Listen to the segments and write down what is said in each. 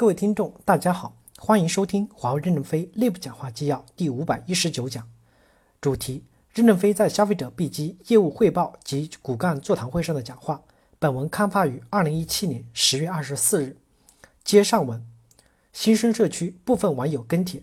各位听众，大家好，欢迎收听华为任正非内部讲话纪要第五百一十九讲。主题：任正非在消费者 B 机业务汇报及骨干座谈会上的讲话。本文刊发于二零一七年十月二十四日。接上文，新生社区部分网友跟帖：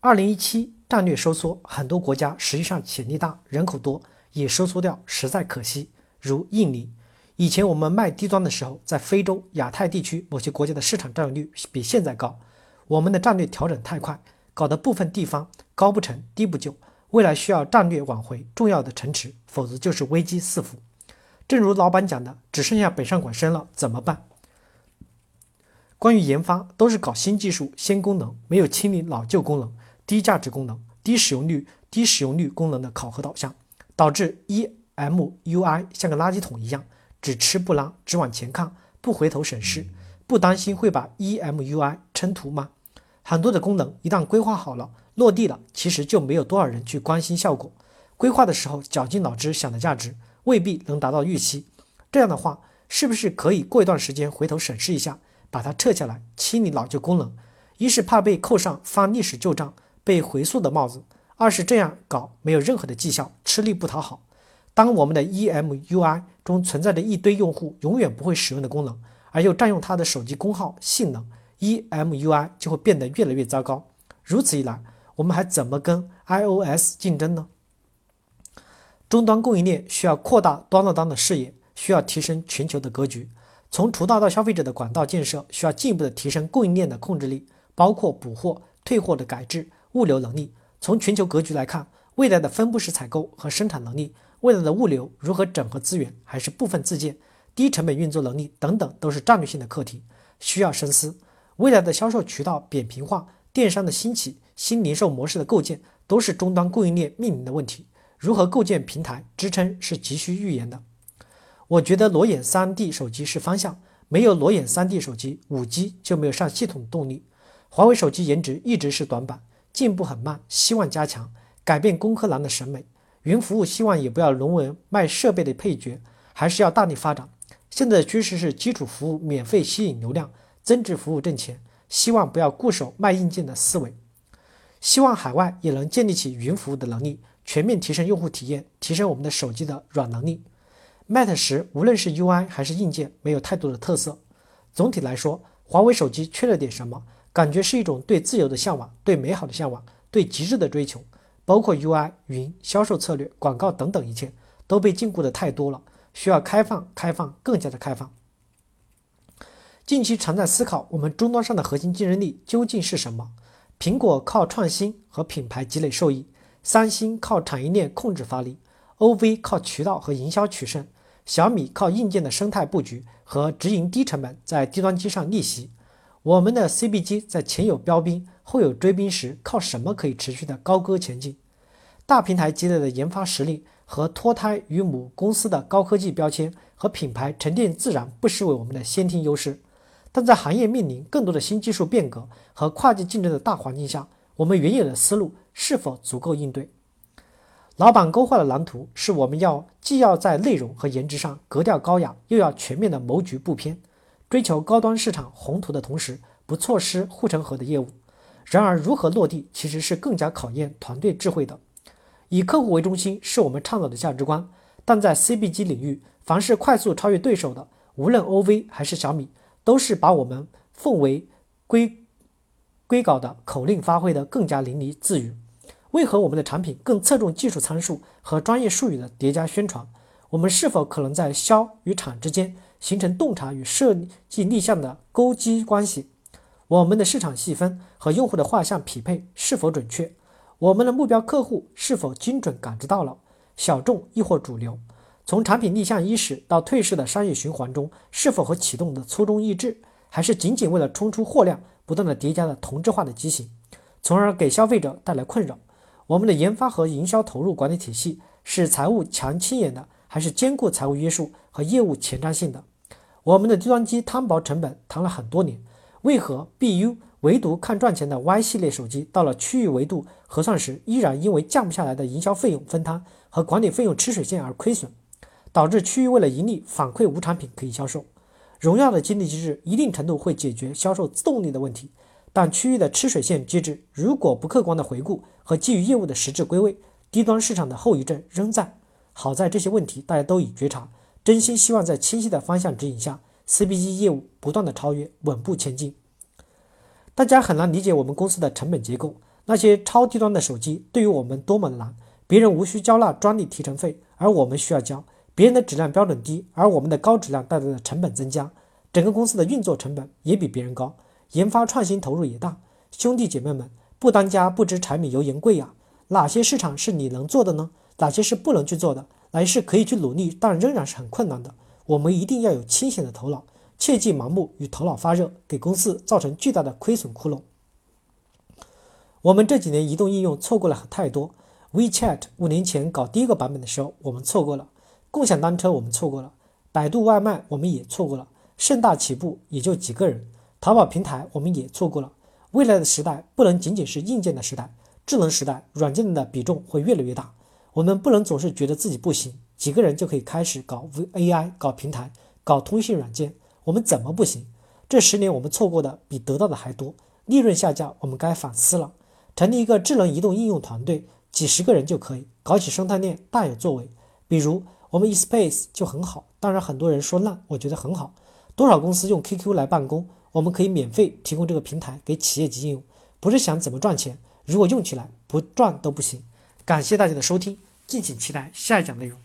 二零一七战略收缩，很多国家实际上潜力大，人口多，也收缩掉，实在可惜。如印尼。以前我们卖低端的时候，在非洲、亚太地区某些国家的市场占有率比现在高。我们的战略调整太快，搞得部分地方高不成低不就。未来需要战略挽回重要的城池，否则就是危机四伏。正如老板讲的，只剩下北上广深了，怎么办？关于研发，都是搞新技术、新功能，没有清理老旧功能、低价值功能、低使用率、低使用率功能的考核导向，导致 EMUI 像个垃圾桶一样。只吃不拉，只往前看，不回头审视，不担心会把 EMUI 撑图吗？很多的功能一旦规划好了、落地了，其实就没有多少人去关心效果。规划的时候绞尽脑汁想的价值，未必能达到预期。这样的话，是不是可以过一段时间回头审视一下，把它撤下来，清理老旧功能？一是怕被扣上翻历史旧账、被回溯的帽子；二是这样搞没有任何的绩效，吃力不讨好。当我们的 EMUI 中存在着一堆用户永远不会使用的功能，而又占用它的手机功耗性能，EMUI 就会变得越来越糟糕。如此一来，我们还怎么跟 iOS 竞争呢？终端供应链需要扩大端到端的视野，需要提升全球的格局。从渠道到消费者的管道建设，需要进一步的提升供应链的控制力，包括补货、退货的改制、物流能力。从全球格局来看，未来的分布式采购和生产能力。未来的物流如何整合资源，还是部分自建、低成本运作能力等等，都是战略性的课题，需要深思。未来的销售渠道扁平化、电商的兴起、新零售模式的构建，都是终端供应链面临的问题。如何构建平台支撑，是急需预言的。我觉得裸眼 3D 手机是方向，没有裸眼 3D 手机，5G 就没有上系统动力。华为手机颜值一直是短板，进步很慢，希望加强，改变工科男的审美。云服务希望也不要沦为卖设备的配角，还是要大力发展。现在的趋势是基础服务免费吸引流量，增值服务挣钱。希望不要固守卖硬件的思维，希望海外也能建立起云服务的能力，全面提升用户体验，提升我们的手机的软能力。Mate 十无论是 UI 还是硬件，没有太多的特色。总体来说，华为手机缺了点什么？感觉是一种对自由的向往，对美好的向往，对极致的追求。包括 UI、云、销售策略、广告等等一切都被禁锢的太多了，需要开放、开放、更加的开放。近期常在思考，我们终端上的核心竞争力究竟是什么？苹果靠创新和品牌积累受益，三星靠产业链控制发力，OV 靠渠道和营销取胜，小米靠硬件的生态布局和直营低成本在低端机上逆袭。我们的 CB 机在前有标兵。后有追兵时，靠什么可以持续的高歌前进？大平台积累的研发实力和脱胎于母公司的高科技标签和品牌沉淀，自然不失为我们的先天优势。但在行业面临更多的新技术变革和跨界竞争的大环境下，我们原有的思路是否足够应对？老板勾画的蓝图是我们要既要在内容和颜值上格调高雅，又要全面的谋局不偏，追求高端市场宏图的同时，不错失护城河的业务。然而，如何落地其实是更加考验团队智慧的。以客户为中心是我们倡导的价值观，但在 CBG 领域，凡是快速超越对手的，无论 OV 还是小米，都是把我们奉为规规稿的口令发挥的更加淋漓自如。为何我们的产品更侧重技术参数和专业术语的叠加宣传？我们是否可能在销与产之间形成洞察与设计立项的勾稽关系？我们的市场细分和用户的画像匹配是否准确？我们的目标客户是否精准感知到了？小众亦或主流？从产品立项伊始到退市的商业循环中，是否和启动的初衷一致？还是仅仅为了冲出货量，不断的叠加了同质化的畸形，从而给消费者带来困扰？我们的研发和营销投入管理体系是财务强亲眼的，还是兼顾财务约束和业务前瞻性的？我们的计算机摊薄成本谈了很多年。为何 BU 唯独看赚钱的 Y 系列手机，到了区域维度核算时，依然因为降不下来的营销费用分摊和管理费用吃水线而亏损，导致区域为了盈利反馈无产品可以销售？荣耀的激励机制一定程度会解决销售自动力的问题，但区域的吃水线机制如果不客观的回顾和基于业务的实质归位，低端市场的后遗症仍在。好在这些问题大家都已觉察，真心希望在清晰的方向指引下 C B G 业务不断的超越，稳步前进。大家很难理解我们公司的成本结构，那些超低端的手机对于我们多么的难，别人无需交纳专利提成费，而我们需要交。别人的质量标准低，而我们的高质量带来的成本增加，整个公司的运作成本也比别人高，研发创新投入也大。兄弟姐妹们，不当家不知柴米油盐贵呀！哪些市场是你能做的呢？哪些是不能去做的？哪些是可以去努力，但仍然是很困难的？我们一定要有清醒的头脑，切忌盲目与头脑发热，给公司造成巨大的亏损窟窿。我们这几年移动应用错过了太多。WeChat 五年前搞第一个版本的时候，我们错过了。共享单车我们错过了，百度外卖我们也错过了，盛大起步也就几个人，淘宝平台我们也错过了。未来的时代不能仅仅是硬件的时代，智能时代，软件的比重会越来越大。我们不能总是觉得自己不行，几个人就可以开始搞 AI、搞平台、搞通信软件，我们怎么不行？这十年我们错过的比得到的还多，利润下降，我们该反思了。成立一个智能移动应用团队，几十个人就可以搞起生态链，大有作为。比如。我们 eSpace 就很好，当然很多人说烂，我觉得很好。多少公司用 QQ 来办公，我们可以免费提供这个平台给企业级应用。不是想怎么赚钱，如果用起来不赚都不行。感谢大家的收听，敬请期待下一讲内容。